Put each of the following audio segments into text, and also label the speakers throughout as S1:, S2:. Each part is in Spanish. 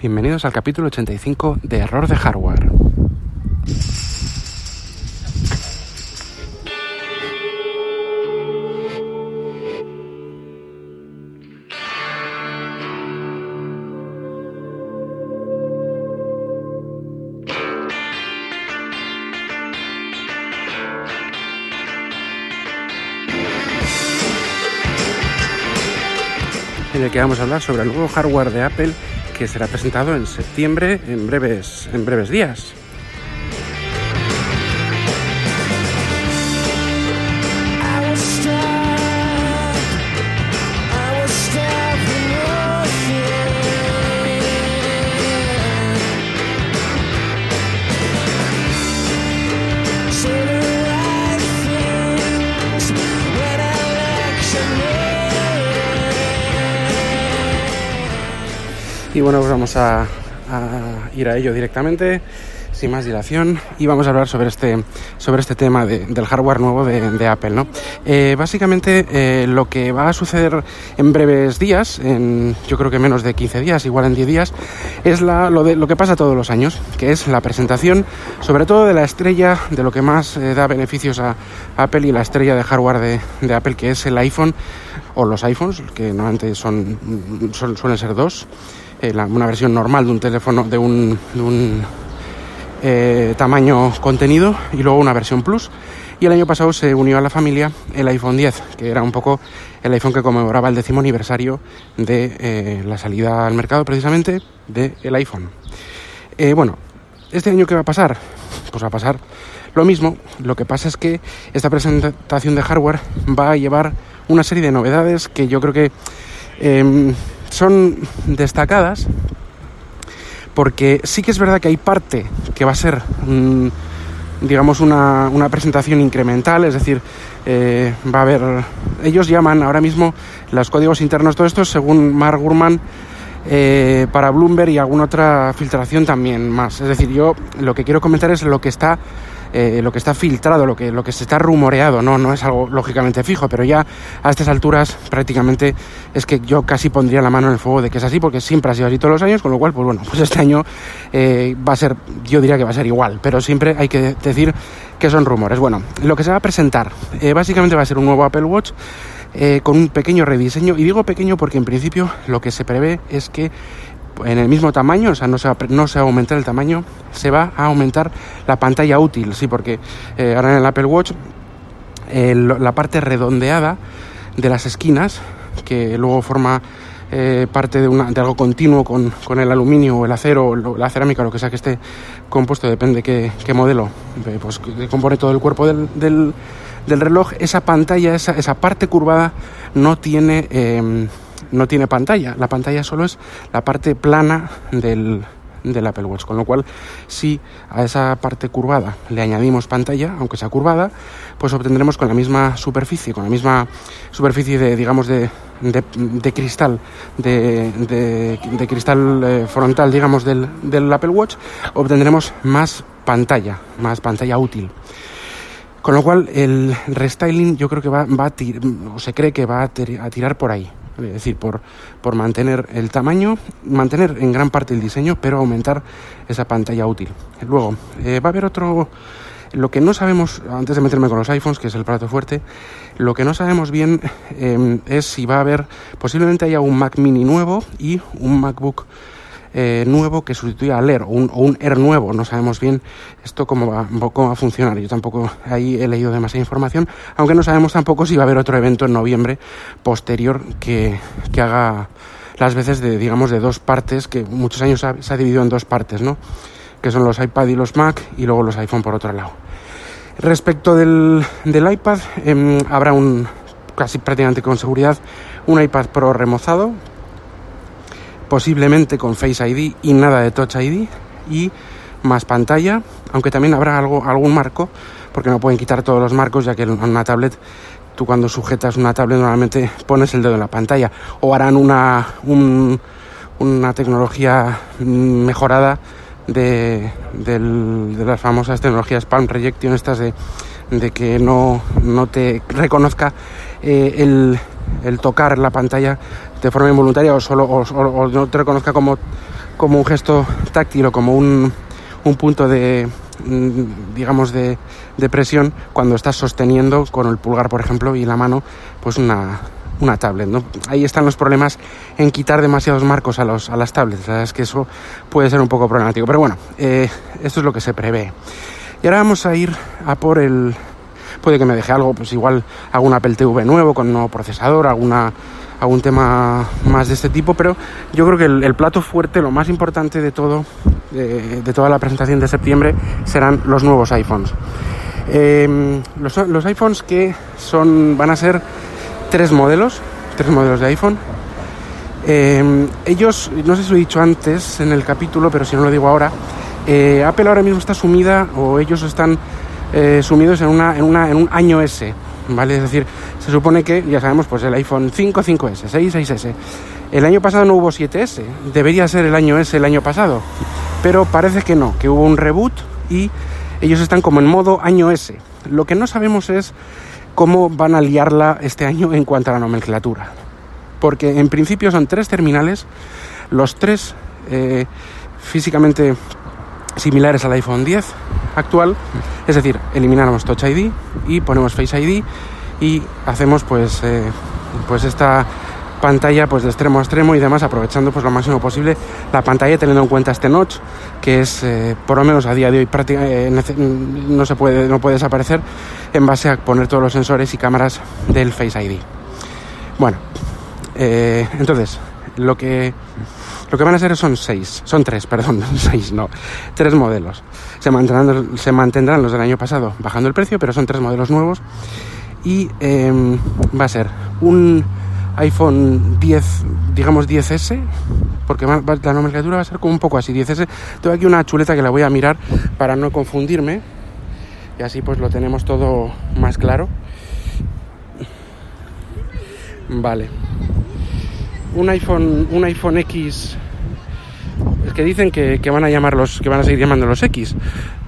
S1: Bienvenidos al capítulo 85 de Error de Hardware. en el que vamos a hablar sobre el nuevo hardware de Apple que será presentado en septiembre en breves, en breves días. Y bueno, pues vamos a, ir a ello directamente, sin más dilación, y vamos a hablar sobre este, sobre este tema del hardware nuevo de, Apple. ¿no? Eh, básicamente, eh, lo que va a suceder en breves días, en yo creo que menos de 15 días, igual en 10 días, es la, lo, de, lo que pasa todos los años, que es la presentación, sobre todo de la estrella, de lo que más eh, da beneficios a Apple y la estrella de hardware de, de Apple, que es el iPhone o los iPhones, que normalmente son, son suelen ser dos. Eh, una versión normal de un teléfono de un, eh, tamaño contenido y luego una versión Plus. Y el año pasado se unió a la familia el iPhone 10, que era un poco el iPhone que conmemoraba el décimo aniversario de eh, la salida al mercado precisamente del iPhone. bueno, ¿este año qué va a pasar? Pues va a pasar lo mismo. Lo que pasa es que esta presentación de hardware va a llevar una serie de novedades que yo creo que em, son destacadas porque sí que es verdad que hay parte que va a ser, mm, digamos, una, presentación incremental, es decir, eh, va a haber, ellos llaman ahora mismo los códigos internos, todo esto, según Mark Gurman, eh, para Bloomberg y alguna otra filtración también más. Es decir, yo lo que quiero comentar es lo que está eh, lo que está filtrado, lo que, lo que se está rumoreado, no, no es algo lógicamente fijo, pero ya a estas alturas prácticamente es que yo casi pondría la mano en el fuego de que es así, porque siempre ha sido así todos los años, con lo cual, pues bueno, pues este año eh, va a ser, yo diría que va a ser igual, pero siempre hay que decir que son rumores. Bueno, lo que se va a presentar eh, básicamente va a ser un nuevo Apple Watch. con un pequeño rediseño. Y digo pequeño porque en principio lo que se prevé es que en el mismo tamaño, o sea, no se, va, no se va a aumentar el tamaño, se va a aumentar la pantalla útil, sí, porque eh, ahora en el Apple Watch la parte redondeada de las esquinas, que luego forma eh, parte de, una, de, algo continuo con, con, el aluminio o el acero o la cerámica, lo que sea que esté compuesto, depende qué, modelo, eh, pues compone todo el cuerpo del, del, del reloj, esa pantalla, esa, esa, parte curvada no tiene no tiene pantalla. La pantalla solo es la parte plana del, del Apple Watch. Con lo cual, si a esa parte curvada le añadimos pantalla, aunque sea curvada, pues obtendremos con la misma superficie, con la misma superficie de, digamos, de, de, cristal, de, de cristal eh, frontal, digamos, del, del Apple Watch, obtendremos más pantalla, más pantalla útil. Con lo cual, el restyling yo creo que va, va a o se cree que va a tirar por ahí es decir, por, por mantener el tamaño, mantener en gran parte el diseño, pero aumentar esa pantalla útil. Luego, eh, va a haber otro, lo que no sabemos, antes de meterme con los iPhones, que es el plato fuerte, lo que no sabemos bien em, es si va a haber, posiblemente haya un Mac mini nuevo y un MacBook eh, nuevo que sustituya al Air o un, Air nuevo. No sabemos bien esto cómo va, cómo va a funcionar. Yo tampoco ahí he leído demasiada información, aunque no sabemos tampoco si va a haber otro evento en noviembre posterior que, que haga las veces de, digamos, de dos partes, que muchos años se ha dividido en dos partes, ¿no? Que son los iPad y los Mac y luego los iPhone por otro lado. Respecto del, del iPad, em, habrá un, casi prácticamente con seguridad, un iPad Pro remozado, posiblemente con Face ID y nada de Touch ID y más pantalla, aunque también habrá algo, algún marco, porque no pueden quitar todos los marcos, ya que en una tablet, tú cuando sujetas una tablet normalmente pones el dedo en la pantalla, o harán una, una tecnología mejorada de, las famosas tecnologías Palm Rejection, estas de, de que no, no te reconozca eh, el, el tocar la pantalla de forma involuntaria o solo o, no te reconozca como como un gesto táctil o como un, un punto de, mm, digamos, de, de, presión cuando estás sosteniendo con el pulgar, por ejemplo, y la mano, pues una, una tablet. ¿no? Ahí están los problemas en quitar demasiados marcos a, los, a las tablets. es que eso puede ser un poco problemático. Pero bueno, eh, esto es lo que se prevé. Y ahora vamos a ir a por el... Puede que me deje algo, pues igual algún Apple TV nuevo con un nuevo procesador, alguna algún tema más de este tipo, pero yo creo que el, plato fuerte, lo más importante de todo, de, toda la presentación de septiembre, serán los nuevos iPhones. Em, los, los, iPhones que son, van a ser tres modelos, tres modelos de iPhone. Em, ellos, no sé si lo he dicho antes en el capítulo, pero si no lo digo ahora, eh, Apple ahora mismo está sumida o ellos están eh, sumidos en, un año S, ¿vale? Es decir, se supone que, ya sabemos, pues el iPhone 5, 5S, 6, 6S. El año pasado no hubo 7S, debería ser el año S el año pasado, pero parece que no, que hubo un reboot y ellos están como en modo año S. Lo que no sabemos es cómo van a liarla este año en cuanto a la nomenclatura. Porque en principio son tres terminales, los tres eh, físicamente similares al iPhone 10 actual, es decir, eliminamos Touch ID y ponemos Face ID y hacemos pues, eh, pues esta pantalla pues de extremo a extremo y demás aprovechando pues lo máximo posible la pantalla teniendo en cuenta este notch que es eh, por lo menos a día de hoy eh, no se puede no puede desaparecer en base a poner todos los sensores y cámaras del Face ID bueno entonces lo que lo que van a ser son seis, son tres, perdón, seis, no, tres modelos. Se mantendrán, los del año pasado bajando el precio, pero son tres modelos nuevos. Y em, va a ser un iPhone 10, digamos 10S, porque la nomenclatura va a ser como un poco así, 10S. Tengo aquí una chuleta que la voy a mirar para no confundirme. Y así pues lo tenemos todo más claro. Vale, un iPhone, un iPhone X es que dicen que, van a llamarlos, que van a seguir llamando los X,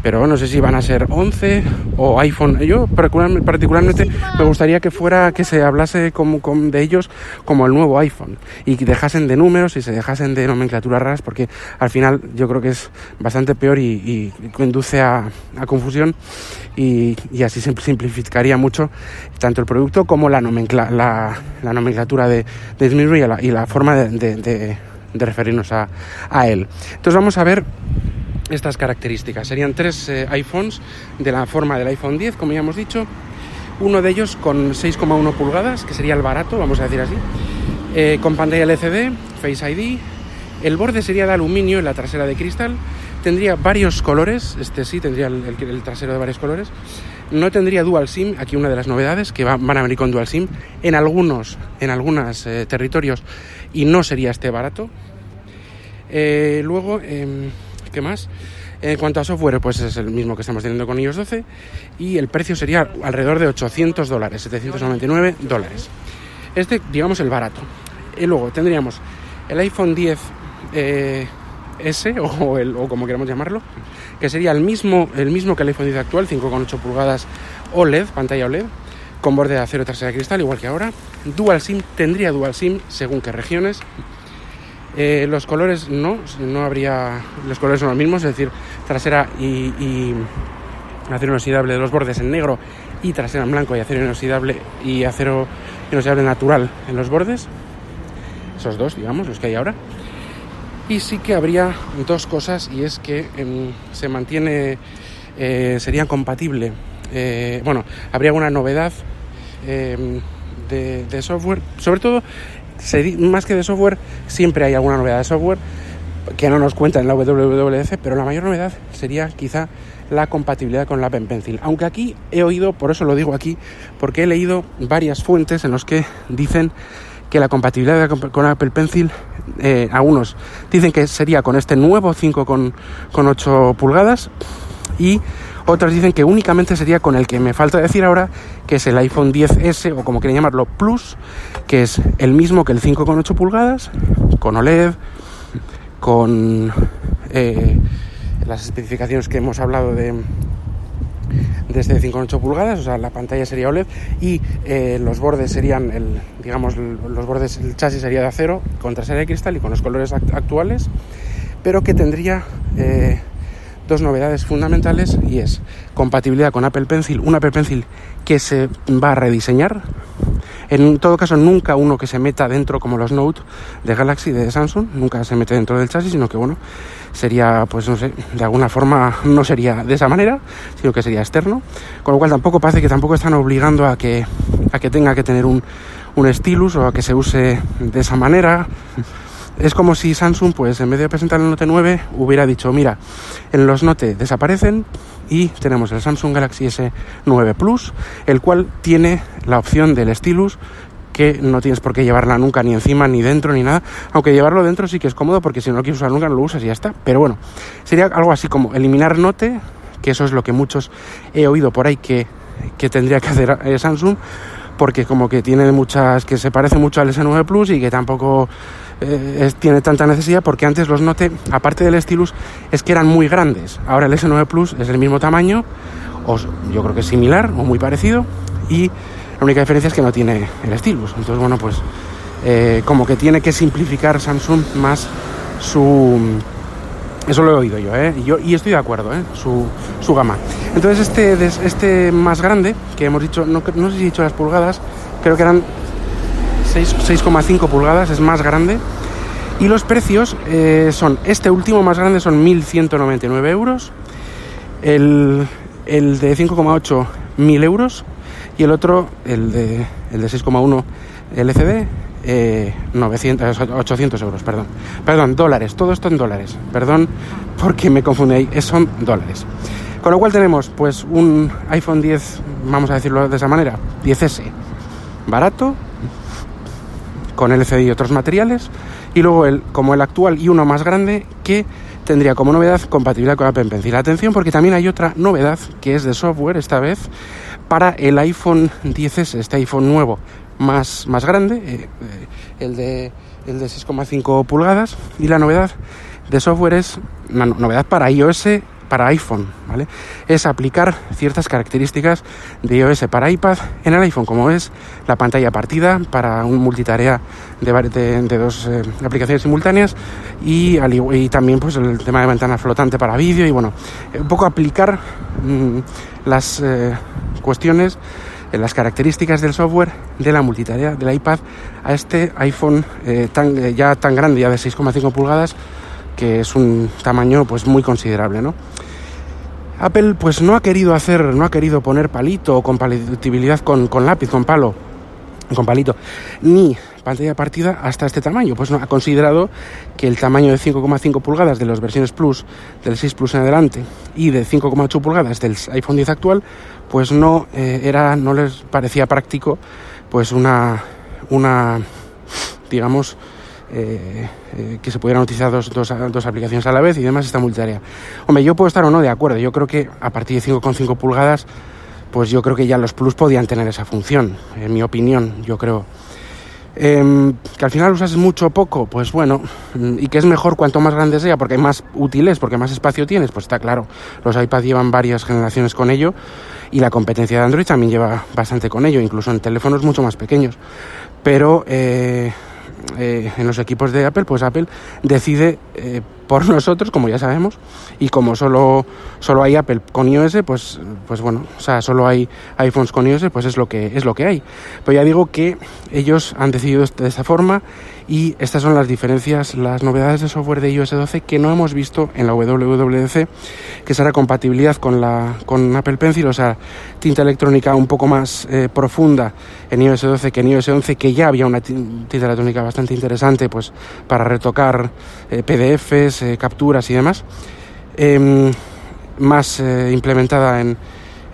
S1: pero no sé si van a ser 11 o iPhone. Yo particularmente me gustaría que fuera que se hablase como, de ellos como el nuevo iPhone y que dejasen de números y se dejasen de nomenclaturas raras porque al final yo creo que es bastante peor y, conduce a, confusión y, así simplificaría mucho tanto el producto como la, la, nomenclatura de, de y, la, y la forma de, referirnos a, a él. Entonces vamos a ver estas características. Serían tres eh, iPhones de la forma del iPhone 10, como ya hemos dicho. Uno de ellos con 6,1 pulgadas, que sería el barato, vamos a decir así, eh, con pantalla LCD, Face ID. El borde sería de aluminio y la trasera de cristal. Tendría varios colores, este sí tendría el, trasero de varios colores. No tendría dual SIM, aquí una de las novedades que van a venir con dual SIM en algunos, en algunos eh, territorios y no sería este barato. luego em, ¿Qué más? En cuanto a software, pues es el mismo que estamos teniendo con iOS 12 y el precio sería alrededor de 800 dólares, 799 dólares. Este, digamos, el barato. Y luego tendríamos el iPhone 10 eh, S o, el, o como queramos llamarlo, que sería el mismo, el mismo que el iPhone 10 actual, 5,8 pulgadas OLED, pantalla OLED, con borde de acero trasera de cristal, igual que ahora. Dual SIM, tendría Dual SIM según qué regiones. Eh, los colores no, no habría. Los colores son los mismos, es decir, trasera y, acero inoxidable de los bordes en negro y trasera en blanco y acero inoxidable y acero inoxidable natural en los bordes. Esos dos, digamos, los que hay ahora. Y sí que habría dos cosas y es que em, se mantiene, eh, sería compatible. Eh, bueno, habría una novedad em, de, software, sobre todo más que de software, siempre hay alguna novedad de software que no nos cuenta en la WWDC, pero la mayor novedad sería quizá la compatibilidad con la Apple Pencil. Aunque aquí he oído, por eso lo digo aquí, porque he leído varias fuentes en las que dicen que la compatibilidad con Apple Pencil, eh, algunos dicen que sería con este nuevo 5 con, con 8 pulgadas y otros dicen que únicamente sería con el que me falta decir ahora, que es el iPhone 10S o como quieren llamarlo Plus, que es el mismo que el 5,8 pulgadas, con OLED, con eh, las especificaciones que hemos hablado de, de este 5,8 pulgadas, o sea, la pantalla sería OLED y eh, los bordes serían, el, digamos, los bordes, el chasis sería de acero con trasera de cristal y con los colores actuales, pero que tendría eh, dos novedades fundamentales y es compatibilidad con Apple Pencil, un Apple Pencil que se va a rediseñar. En todo caso, nunca uno que se meta dentro como los Note de Galaxy, de Samsung, nunca se mete dentro del chasis, sino que bueno, sería, pues no sé, de alguna forma no sería de esa manera, sino que sería externo. Con lo cual tampoco parece que tampoco están obligando a que, a que tenga que tener un, un stylus o a que se use de esa manera. Es como si Samsung, pues en vez de presentar el Note 9, hubiera dicho, mira, en los Note desaparecen y tenemos el Samsung Galaxy S9 Plus, el cual tiene la opción del stylus que no tienes por qué llevarla nunca ni encima ni dentro ni nada, aunque llevarlo dentro sí que es cómodo porque si no lo quieres usar nunca no lo usas y ya está, pero bueno, sería algo así como eliminar Note, que eso es lo que muchos he oído por ahí que, que tendría que hacer eh, Samsung, porque como que tiene muchas, que se parece mucho al S9 Plus y que tampoco eh, tiene tanta necesidad porque antes los Note, aparte del stylus, es que eran muy grandes. Ahora el S9 Plus es el mismo tamaño, o yo creo que es similar o muy parecido, y la única diferencia es que no tiene el stylus. Entonces, bueno, pues eh, como que tiene que simplificar Samsung más su... Eso lo he oído yo, ¿eh? Y, yo, y estoy de acuerdo, ¿eh? Su, su gama. Entonces este, este más grande, que hemos dicho, no, no sé si he dicho las pulgadas, creo que eran 6,5 pulgadas, es más grande. Y los precios eh, son, este último más grande son 1.199 euros, el, el de 5,8 1.000 euros y el otro, el de, el de 6,1 LCD, eh, 900, 800 euros, perdón. Perdón, dólares, todo esto en dólares. Perdón porque me confundí ahí, son dólares. Con lo cual tenemos pues un iPhone 10, vamos a decirlo de esa manera, 10S, barato, con LCD y otros materiales, y luego el, como el actual y uno más grande que tendría como novedad compatibilidad con Apple Pencil. Atención porque también hay otra novedad que es de software esta vez para el iPhone 10S, este iPhone nuevo más, más grande, eh, eh, el de, el de 6,5 pulgadas, y la novedad de software es una novedad para iOS para iPhone, ¿vale? Es aplicar ciertas características de iOS para iPad en el iPhone, como es la pantalla partida para un multitarea de, de, dos eh, aplicaciones simultáneas y, también pues el tema de ventana flotante para vídeo y bueno, un poco aplicar mm, las eh, cuestiones eh, las características del software de la multitarea del iPad a este iPhone tan, ya tan grande, ya de 6,5 pulgadas, que es un tamaño pues muy considerable, ¿no? Apple pues no ha querido hacer, no ha querido poner palito o compatibilidad con, con lápiz, con palo, con palito, ni pantalla partida hasta este tamaño. Pues no, ha considerado que el tamaño de 5,5 pulgadas de las versiones Plus, del 6 Plus en adelante, y de 5,8 pulgadas del iPhone 10 actual, pues no eh, era, no les parecía práctico, pues una, una, digamos, eh, eh, que se pudieran utilizar dos, dos, dos, aplicaciones a la vez y demás esta multitarea. Hombre, yo puedo estar o no de acuerdo. Yo creo que a partir de 5,5 pulgadas, pues yo creo que ya los Plus podían tener esa función, en mi opinión, yo creo. Eh, que al final usas mucho o poco, pues bueno, y que es mejor cuanto más grande sea, porque hay más útiles, porque más espacio tienes, pues está claro. Los iPads llevan varias generaciones con ello y la competencia de Android también lleva bastante con ello, incluso en teléfonos mucho más pequeños. Pero eh, eh, en los equipos de Apple, pues Apple decide eh, por nosotros, como ya sabemos, y como solo, solo hay Apple con iOS, pues, pues bueno, o sea, solo hay iPhones con iOS, pues es lo que es lo que hay. Pero ya digo que ellos han decidido de esta forma y estas son las diferencias, las novedades de software de iOS 12 que no hemos visto en la WWDC, que será compatibilidad con la con Apple Pencil, o sea, tinta electrónica un poco más eh, profunda en iOS 12 que en iOS 11, que ya había una tinta electrónica bastante interesante, pues para retocar eh, PDFs, eh, capturas y demás. Em, más implementada en,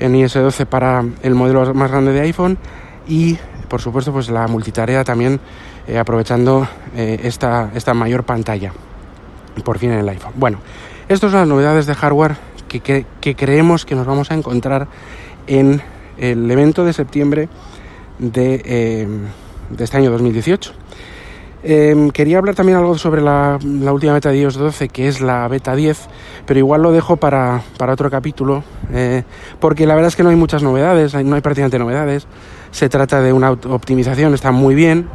S1: en iOS 12 para el modelo más grande de iPhone y por supuesto pues la multitarea también eh, aprovechando eh, esta, esta mayor pantalla por fin en el iPhone. Bueno, estas son las novedades de hardware que, que, creemos que nos vamos a encontrar en el evento de septiembre de, eh, de este año 2018. Em, quería hablar también algo sobre la, última beta de iOS 12, que es la beta 10, pero igual lo dejo para, otro capítulo, eh, porque la verdad es que no hay muchas novedades, no hay prácticamente novedades. Se trata de una optimización, está muy bien,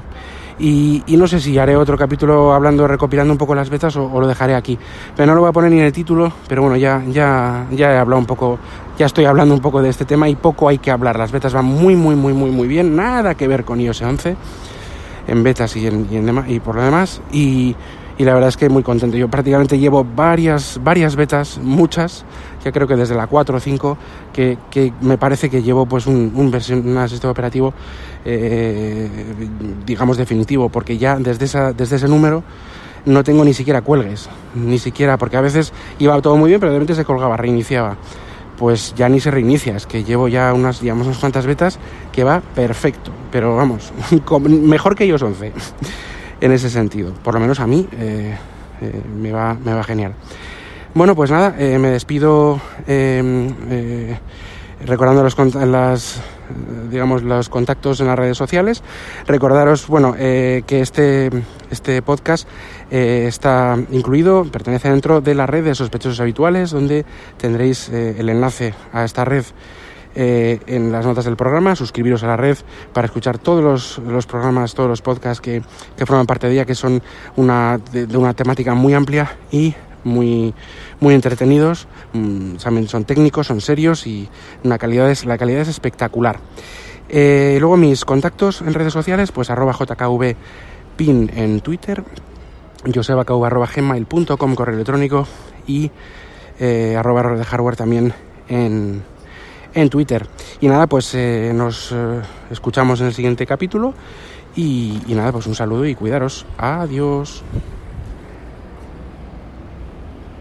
S1: y, no sé si haré otro capítulo hablando, recopilando un poco las betas o, lo dejaré aquí. Pero no lo voy a poner ni en el título, pero bueno, ya, ya, ya he hablado un poco, ya estoy hablando un poco de este tema y poco hay que hablar. Las betas van muy, muy, muy, muy, muy bien. Nada que ver con iOS 11 en betas y, en, y, y por lo demás. Y, y la verdad es que muy contento. Yo prácticamente llevo varias, varias betas, muchas, ya creo que desde la 4 o 5, que, que me parece que llevo pues un, un, un sistema operativo, eh, digamos, definitivo, porque ya desde, esa, desde ese número no tengo ni siquiera cuelgues, ni siquiera, porque a veces iba todo muy bien, pero de repente se colgaba, reiniciaba. Pues ya ni se reinicia, es que llevo ya unas, digamos, unas cuantas betas que va perfecto, pero vamos, mejor que ellos 11 en ese sentido. Por lo menos a mí eh, eh, me, va, me va genial. Bueno, pues nada, eh, me despido em, recordando los, digamos, los contactos en las redes sociales. Recordaros, bueno, que este, este podcast está incluido, pertenece dentro de la red de sospechosos habituales, donde tendréis el enlace a esta red eh, en las notas del programa, suscribiros a la red para escuchar todos los, programas, todos los podcasts que, forman parte de ella, que son una, de, una temática muy amplia y muy, muy entretenidos, mm, son técnicos, son serios y una calidad es, la calidad es espectacular. Eh, luego mis contactos en redes sociales, pues arroba jkvpin en Twitter, josebacau arroba gmail.com correo electrónico y eh, arroba de hardware también en, en Twitter. Y nada, pues eh, nos eh, escuchamos en el siguiente capítulo. Y, y nada, pues un saludo y cuidaros. Adiós.